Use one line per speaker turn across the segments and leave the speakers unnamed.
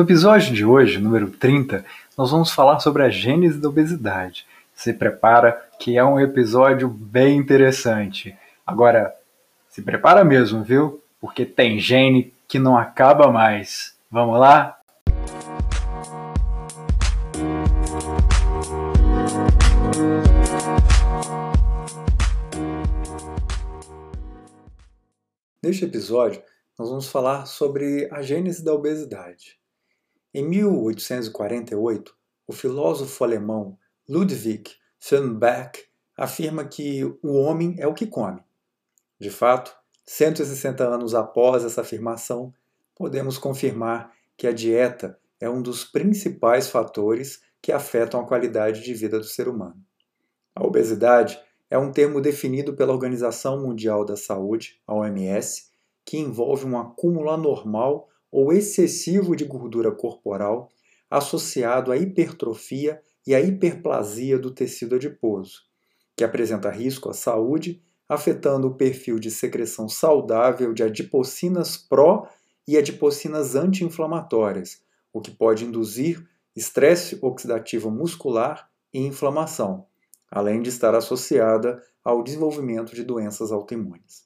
No episódio de hoje, número 30, nós vamos falar sobre a gênese da obesidade. Se prepara que é um episódio bem interessante. Agora, se prepara mesmo, viu? Porque tem gene que não acaba mais. Vamos lá? Neste episódio, nós vamos falar sobre a gênese da obesidade. Em 1848, o filósofo alemão Ludwig Beck afirma que o homem é o que come. De fato, 160 anos após essa afirmação, podemos confirmar que a dieta é um dos principais fatores que afetam a qualidade de vida do ser humano. A obesidade é um termo definido pela Organização Mundial da Saúde, a OMS, que envolve um acúmulo anormal ou excessivo de gordura corporal associado à hipertrofia e à hiperplasia do tecido adiposo, que apresenta risco à saúde, afetando o perfil de secreção saudável de adipocinas pró e adipocinas anti-inflamatórias, o que pode induzir estresse oxidativo muscular e inflamação, além de estar associada ao desenvolvimento de doenças autoimunes.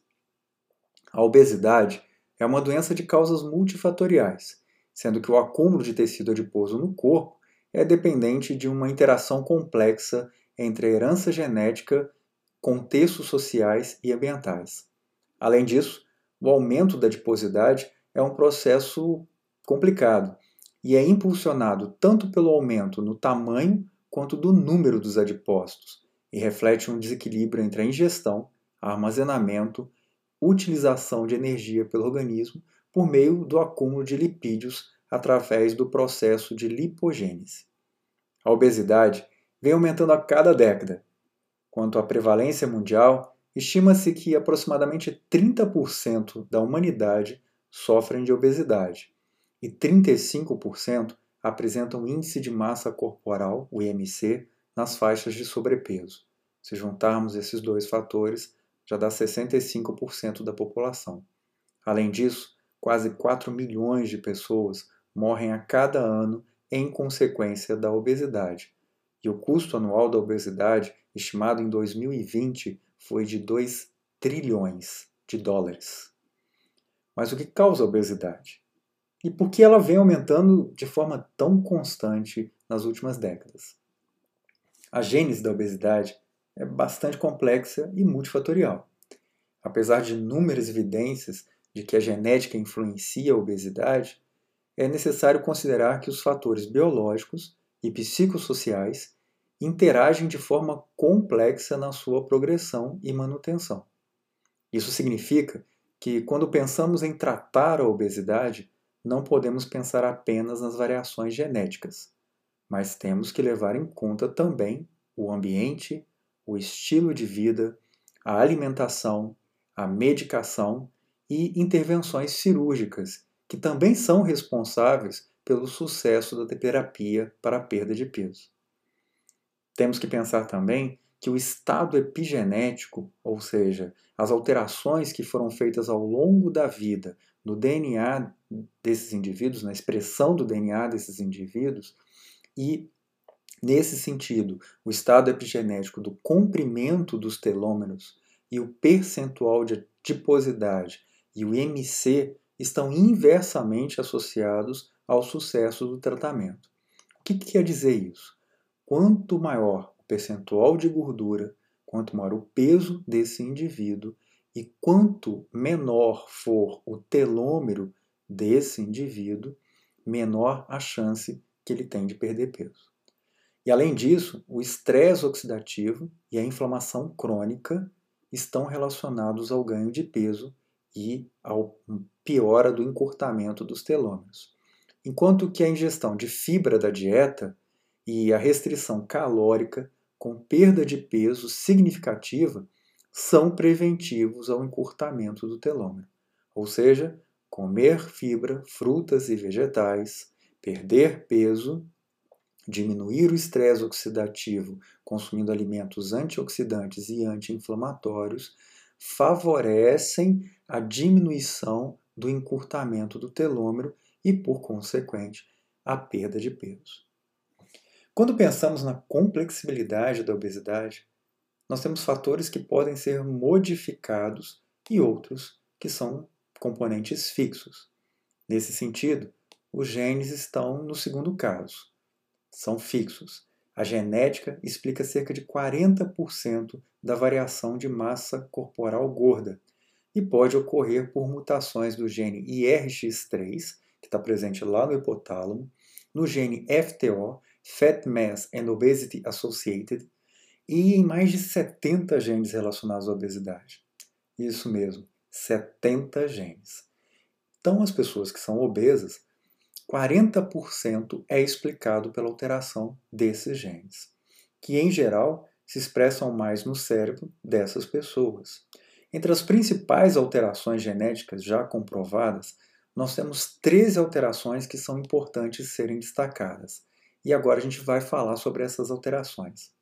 A obesidade é uma doença de causas multifatoriais, sendo que o acúmulo de tecido adiposo no corpo é dependente de uma interação complexa entre a herança genética, contextos sociais e ambientais. Além disso, o aumento da adiposidade é um processo complicado e é impulsionado tanto pelo aumento no tamanho quanto do número dos adipócitos e reflete um desequilíbrio entre a ingestão, armazenamento utilização de energia pelo organismo por meio do acúmulo de lipídios através do processo de lipogênese. A obesidade vem aumentando a cada década. Quanto à prevalência mundial, estima-se que aproximadamente 30% da humanidade sofrem de obesidade e 35% apresentam índice de massa corporal, o IMC, nas faixas de sobrepeso. Se juntarmos esses dois fatores, já dá 65% da população. Além disso, quase 4 milhões de pessoas morrem a cada ano em consequência da obesidade. E o custo anual da obesidade, estimado em 2020, foi de 2 trilhões de dólares. Mas o que causa a obesidade? E por que ela vem aumentando de forma tão constante nas últimas décadas? A gênese da obesidade é bastante complexa e multifatorial. Apesar de inúmeras evidências de que a genética influencia a obesidade, é necessário considerar que os fatores biológicos e psicossociais interagem de forma complexa na sua progressão e manutenção. Isso significa que, quando pensamos em tratar a obesidade, não podemos pensar apenas nas variações genéticas, mas temos que levar em conta também o ambiente, o estilo de vida, a alimentação, a medicação e intervenções cirúrgicas, que também são responsáveis pelo sucesso da terapia para a perda de peso. Temos que pensar também que o estado epigenético, ou seja, as alterações que foram feitas ao longo da vida no DNA desses indivíduos, na expressão do DNA desses indivíduos, e Nesse sentido, o estado epigenético do comprimento dos telômeros e o percentual de adiposidade e o MC estão inversamente associados ao sucesso do tratamento. O que, que quer dizer isso? Quanto maior o percentual de gordura, quanto maior o peso desse indivíduo e quanto menor for o telômero desse indivíduo, menor a chance que ele tem de perder peso. E além disso, o estresse oxidativo e a inflamação crônica estão relacionados ao ganho de peso e ao piora do encurtamento dos telômeros. Enquanto que a ingestão de fibra da dieta e a restrição calórica com perda de peso significativa são preventivos ao encurtamento do telômero. Ou seja, comer fibra, frutas e vegetais, perder peso diminuir o estresse oxidativo consumindo alimentos antioxidantes e anti-inflamatórios favorecem a diminuição do encurtamento do telômero e, por consequente, à perda de peso. Quando pensamos na complexibilidade da obesidade, nós temos fatores que podem ser modificados e outros que são componentes fixos. Nesse sentido, os genes estão no segundo caso. São fixos. A genética explica cerca de 40% da variação de massa corporal gorda e pode ocorrer por mutações do gene IRX3, que está presente lá no hipotálamo, no gene FTO, Fat Mass and Obesity Associated, e em mais de 70 genes relacionados à obesidade. Isso mesmo, 70 genes. Então, as pessoas que são obesas, 40% é explicado pela alteração desses genes, que em geral se expressam mais no cérebro dessas pessoas. Entre as principais alterações genéticas já comprovadas, nós temos 13 alterações que são importantes serem destacadas. E agora a gente vai falar sobre essas alterações.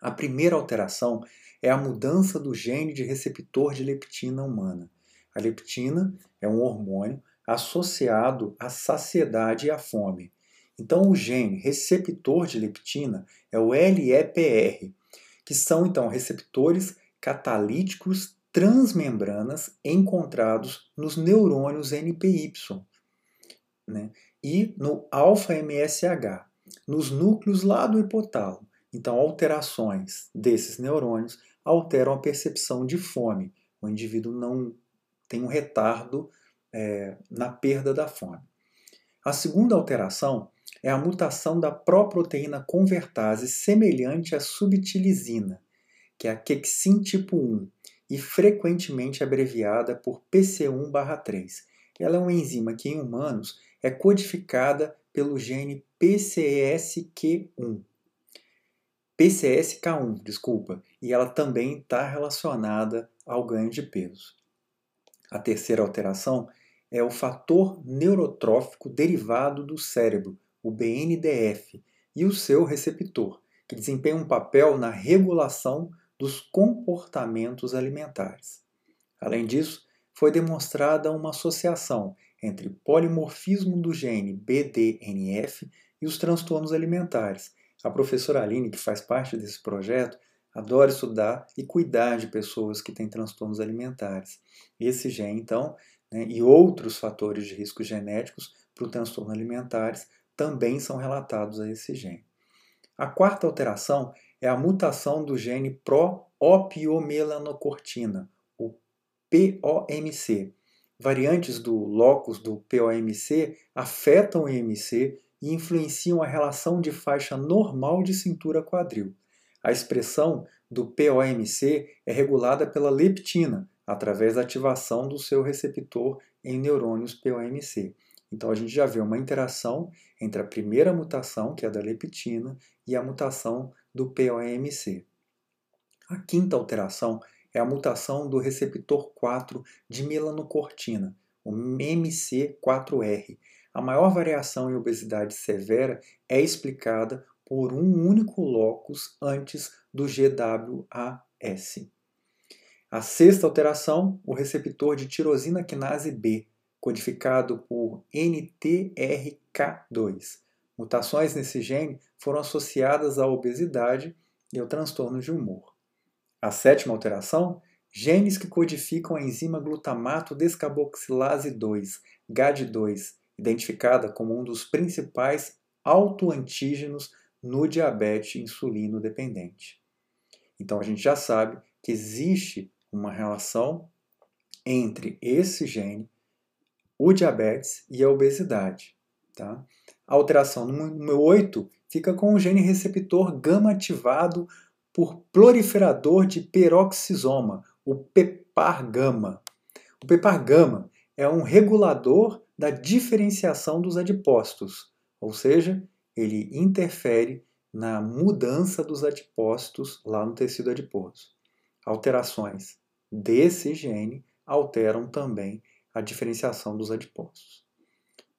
A primeira alteração é a mudança do gene de receptor de leptina humana. A leptina é um hormônio associado à saciedade e à fome. Então, o gene receptor de leptina é o LEPR, que são então receptores catalíticos transmembranas encontrados nos neurônios NPY né? e no alfa-MSH, nos núcleos lá do hipotálamo. Então, alterações desses neurônios alteram a percepção de fome. O indivíduo não tem um retardo é, na perda da fome. A segunda alteração é a mutação da proproteína convertase semelhante à subtilizina, que é a quexin tipo 1, e frequentemente abreviada por PC1-3. Ela é uma enzima que em humanos é codificada pelo gene PCSK1. PCSK1, desculpa, e ela também está relacionada ao ganho de peso. A terceira alteração é o fator neurotrófico derivado do cérebro, o BNDF, e o seu receptor, que desempenha um papel na regulação dos comportamentos alimentares. Além disso, foi demonstrada uma associação entre polimorfismo do gene BDNF e os transtornos alimentares. A professora Aline, que faz parte desse projeto, adora estudar e cuidar de pessoas que têm transtornos alimentares. Esse gene, então, né, e outros fatores de risco genéticos para o transtorno alimentares também são relatados a esse gene. A quarta alteração é a mutação do gene pro-opiomelanocortina, o POMC. Variantes do locus do POMC afetam o IMC e influenciam a relação de faixa normal de cintura-quadril. A expressão do POMC é regulada pela leptina, através da ativação do seu receptor em neurônios POMC. Então a gente já vê uma interação entre a primeira mutação, que é a da leptina, e a mutação do POMC. A quinta alteração é a mutação do receptor 4 de melanocortina, o MC4R. A maior variação em obesidade severa é explicada por um único locus antes do GWAS. A sexta alteração, o receptor de tirosina quinase B, codificado por NTRK2. Mutações nesse gene foram associadas à obesidade e ao transtorno de humor. A sétima alteração, genes que codificam a enzima glutamato descarboxilase 2, GAD2, identificada como um dos principais autoantígenos no diabetes insulino dependente. Então a gente já sabe que existe uma relação entre esse gene, o diabetes e a obesidade. Tá? A alteração número 8 fica com o gene receptor gama ativado por proliferador de peroxisoma, o PEPAR-gama. O PEPAR-gama é um regulador da diferenciação dos adipócitos, ou seja, ele interfere na mudança dos adipócitos lá no tecido adiposo. Alterações desse gene alteram também a diferenciação dos adipócitos.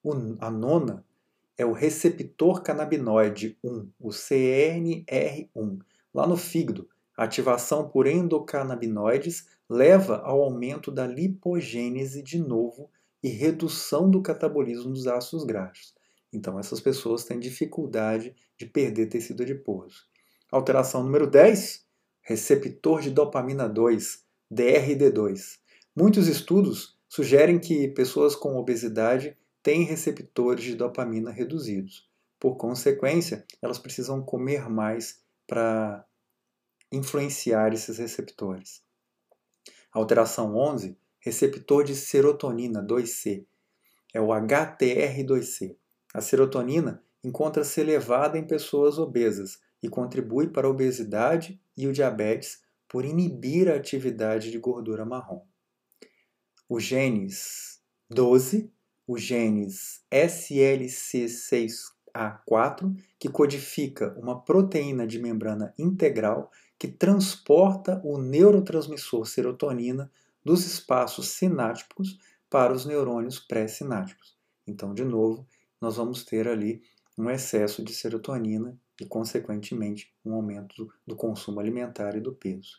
O, a nona é o receptor canabinoide 1, o CNR1. Lá no fígado, a ativação por endocannabinoides leva ao aumento da lipogênese de novo e redução do catabolismo dos ácidos graxos. Então, essas pessoas têm dificuldade de perder tecido adiposo. Alteração número 10, receptor de dopamina 2, DRD2. Muitos estudos sugerem que pessoas com obesidade têm receptores de dopamina reduzidos. Por consequência, elas precisam comer mais para influenciar esses receptores. Alteração 11, receptor de serotonina 2C, é o HTR2C. A serotonina encontra-se elevada em pessoas obesas e contribui para a obesidade e o diabetes por inibir a atividade de gordura marrom. Os genes 12, os genes SLC6A4, que codifica uma proteína de membrana integral que transporta o neurotransmissor serotonina dos espaços sinápticos para os neurônios pré-sinápticos. Então, de novo, nós vamos ter ali um excesso de serotonina e, consequentemente, um aumento do consumo alimentar e do peso.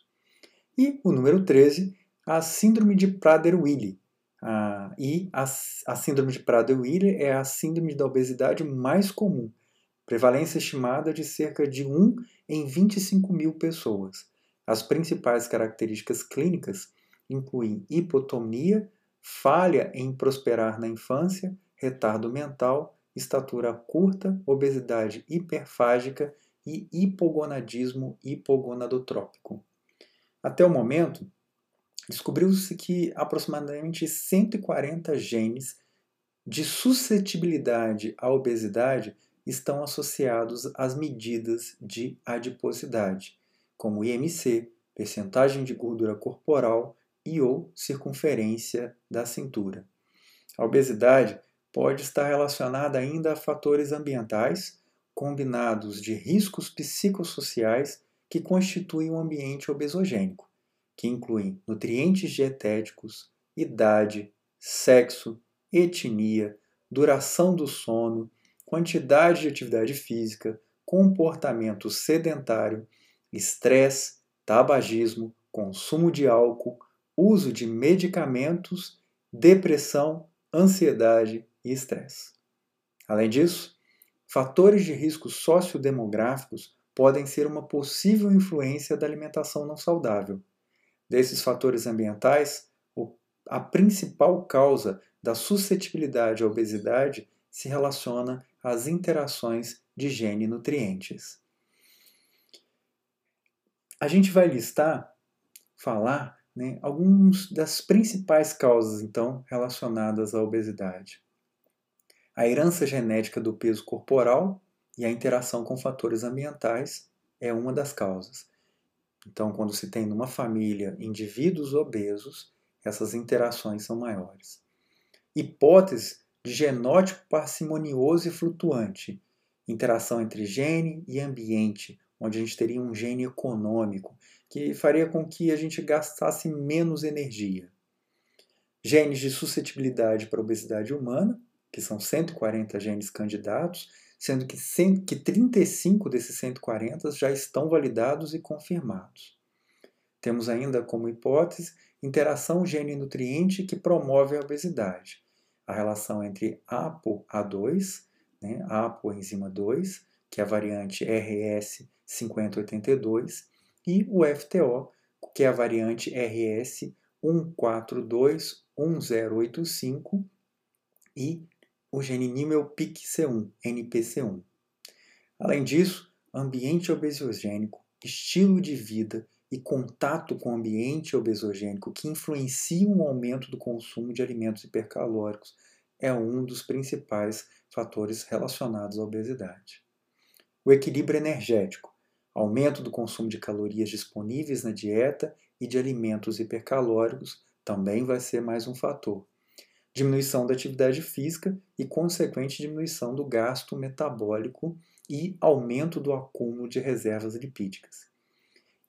E o número 13, a síndrome de Prader-Willi. Ah, e a, a síndrome de Prader-Willi é a síndrome da obesidade mais comum, prevalência estimada de cerca de 1 em 25 mil pessoas. As principais características clínicas incluem hipotonia, falha em prosperar na infância, retardo mental, estatura curta, obesidade hiperfágica e hipogonadismo hipogonadotrópico. Até o momento, descobriu-se que aproximadamente 140 genes de suscetibilidade à obesidade estão associados às medidas de adiposidade, como IMC, percentagem de gordura corporal e ou circunferência da cintura. A obesidade pode estar relacionada ainda a fatores ambientais, combinados de riscos psicossociais que constituem um ambiente obesogênico, que incluem nutrientes dietéticos, idade, sexo, etnia, duração do sono, quantidade de atividade física, comportamento sedentário, estresse, tabagismo, consumo de álcool, uso de medicamentos, depressão, ansiedade e estresse. Além disso, fatores de risco sociodemográficos podem ser uma possível influência da alimentação não saudável. Desses fatores ambientais, a principal causa da suscetibilidade à obesidade se relaciona às interações de gene e nutrientes. A gente vai listar, falar né, algumas das principais causas, então, relacionadas à obesidade. A herança genética do peso corporal e a interação com fatores ambientais é uma das causas. Então, quando se tem numa família indivíduos obesos, essas interações são maiores. Hipótese de genótipo parcimonioso e flutuante, interação entre gene e ambiente, onde a gente teria um gene econômico, que faria com que a gente gastasse menos energia. Genes de suscetibilidade para obesidade humana, que são 140 genes candidatos, sendo que, 100, que 35 desses 140 já estão validados e confirmados. Temos ainda como hipótese interação gene-nutriente que promove a obesidade. A relação entre ApoA2, né, ApoEnzima 2, que é a variante RS 5082, e o FTO, que é a variante RS 1421085 e o gene NIMEL-PIC-C1, NPC1. Além disso, ambiente obesogênico, estilo de vida e contato com ambiente obesogênico que influenciam o aumento do consumo de alimentos hipercalóricos é um dos principais fatores relacionados à obesidade. O equilíbrio energético, aumento do consumo de calorias disponíveis na dieta e de alimentos hipercalóricos também vai ser mais um fator. Diminuição da atividade física e consequente diminuição do gasto metabólico e aumento do acúmulo de reservas lipídicas.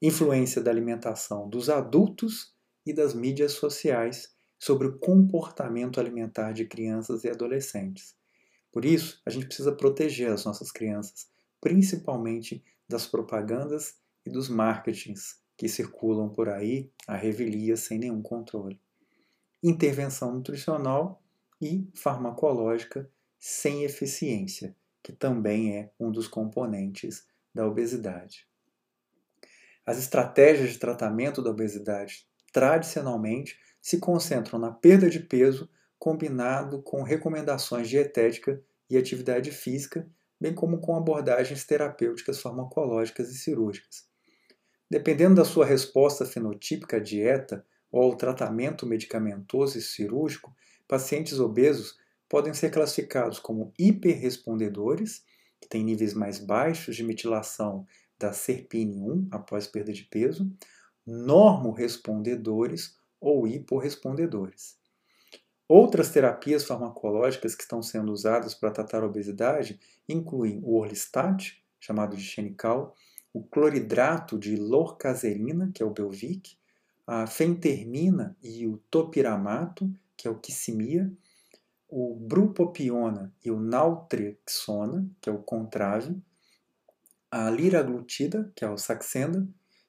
Influência da alimentação dos adultos e das mídias sociais sobre o comportamento alimentar de crianças e adolescentes. Por isso, a gente precisa proteger as nossas crianças, principalmente das propagandas e dos marketings que circulam por aí a revelia sem nenhum controle. Intervenção nutricional e farmacológica sem eficiência, que também é um dos componentes da obesidade. As estratégias de tratamento da obesidade tradicionalmente se concentram na perda de peso combinado com recomendações dietética e atividade física, bem como com abordagens terapêuticas farmacológicas e cirúrgicas. Dependendo da sua resposta fenotípica à dieta ou ao tratamento medicamentoso e cirúrgico, pacientes obesos podem ser classificados como hiperrespondedores, que têm níveis mais baixos de metilação da SERPINE1 após perda de peso, normorespondedores ou hiporrespondedores. Outras terapias farmacológicas que estão sendo usadas para tratar a obesidade incluem o orlistat, chamado de xenical, o cloridrato de lorcaserina, que é o Belvic, a fentermina e o topiramato, que é o quissimia, o brupopiona e o naltrexona, que é o contrave, a liraglutida, que é o saxenda,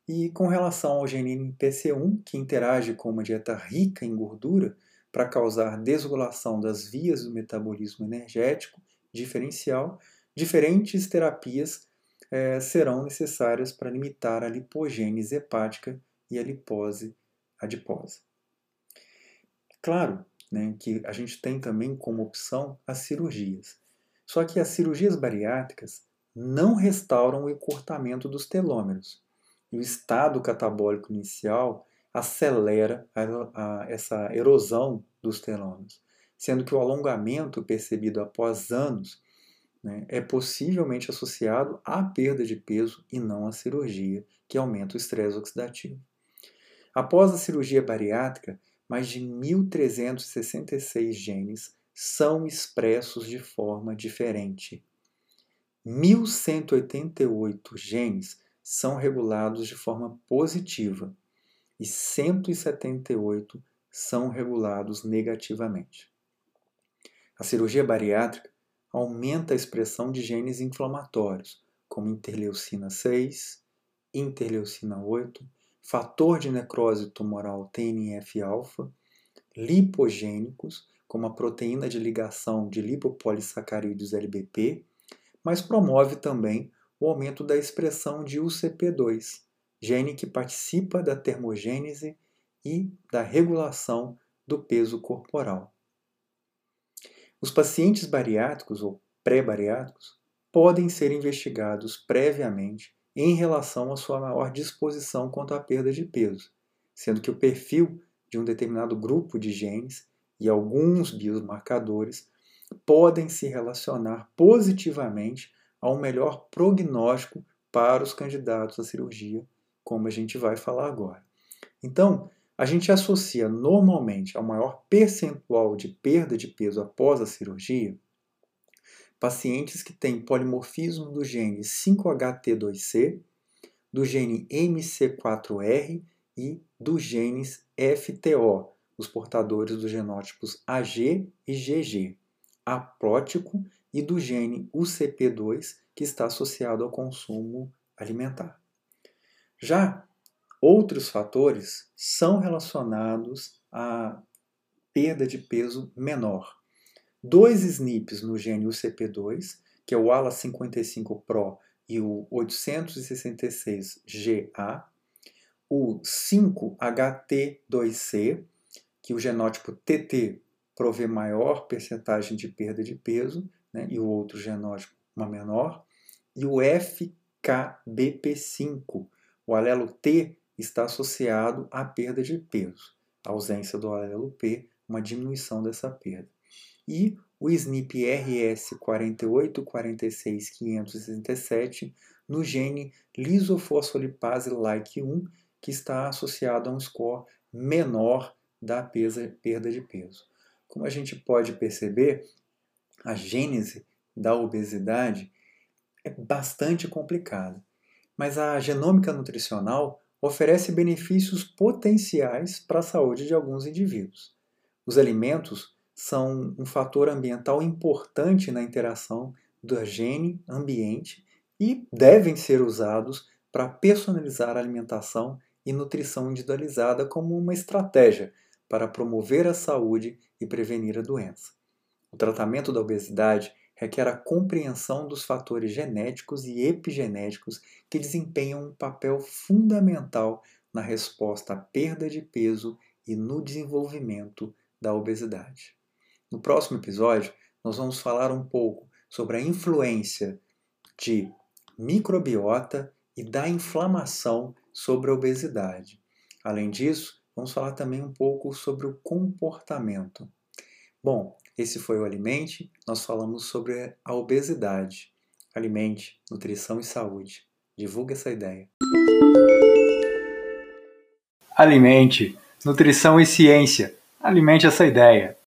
e com relação ao genine PC1, que interage com uma dieta rica em gordura para causar desregulação das vias do metabolismo energético diferencial, diferentes terapias eh, serão necessárias para limitar a lipogênese hepática e a lipose adiposa. Claro né, que a gente tem também como opção as cirurgias. Só que as cirurgias bariátricas não restauram o encurtamento dos telômeros. E o estado catabólico inicial acelera a, a, essa erosão dos telômeros, sendo que o alongamento percebido após anos né, é possivelmente associado à perda de peso e não à cirurgia, que aumenta o estresse oxidativo. Após a cirurgia bariátrica, mais de 1.366 genes são expressos de forma diferente. 1.188 genes são regulados de forma positiva e 178 são regulados negativamente. A cirurgia bariátrica aumenta a expressão de genes inflamatórios, como interleucina 6, interleucina 8, fator de necrose tumoral TNF-alfa, lipogênicos, como a proteína de ligação de lipopolissacarídeos LBP, mas promove também o aumento da expressão de UCP2, gene que participa da termogênese e da regulação do peso corporal. Os pacientes bariátricos ou pré-bariátricos podem ser investigados previamente em relação à sua maior disposição quanto à perda de peso, sendo que o perfil de um determinado grupo de genes e alguns biomarcadores podem se relacionar positivamente a um melhor prognóstico para os candidatos à cirurgia, como a gente vai falar agora. Então, a gente associa normalmente ao maior percentual de perda de peso após a cirurgia pacientes que têm polimorfismo do gene 5HT2C, do gene MC4R e dos genes FTO, os portadores dos genótipos AG e GG aprótico e do gene UCP2, que está associado ao consumo alimentar. Já outros fatores são relacionados à perda de peso menor. Dois SNPs no gene UCP2, que é o ALA55PRO e o 866GA, o 5HT2C, que o genótipo TT provê maior percentagem de perda de peso, né, e o outro genótipo uma menor, e o FKBP5, o alelo T está associado à perda de peso, a ausência do alelo P, uma diminuição dessa perda. E o SNP RS4846567 no gene lisofosfolipase-like 1, que está associado a um score menor da perda de peso. Como a gente pode perceber, a gênese da obesidade é bastante complicada, mas a genômica nutricional oferece benefícios potenciais para a saúde de alguns indivíduos. Os alimentos são um fator ambiental importante na interação do gene ambiente e devem ser usados para personalizar a alimentação e nutrição individualizada como uma estratégia para promover a saúde e prevenir a doença. O tratamento da obesidade requer a compreensão dos fatores genéticos e epigenéticos que desempenham um papel fundamental na resposta à perda de peso e no desenvolvimento da obesidade. No próximo episódio, nós vamos falar um pouco sobre a influência de microbiota e da inflamação sobre a obesidade. Além disso, vamos falar também um pouco sobre o comportamento. Bom, esse foi o Alimente. Nós falamos sobre a obesidade. Alimente, nutrição e saúde. Divulgue essa ideia. Alimente, nutrição e ciência. Alimente essa ideia.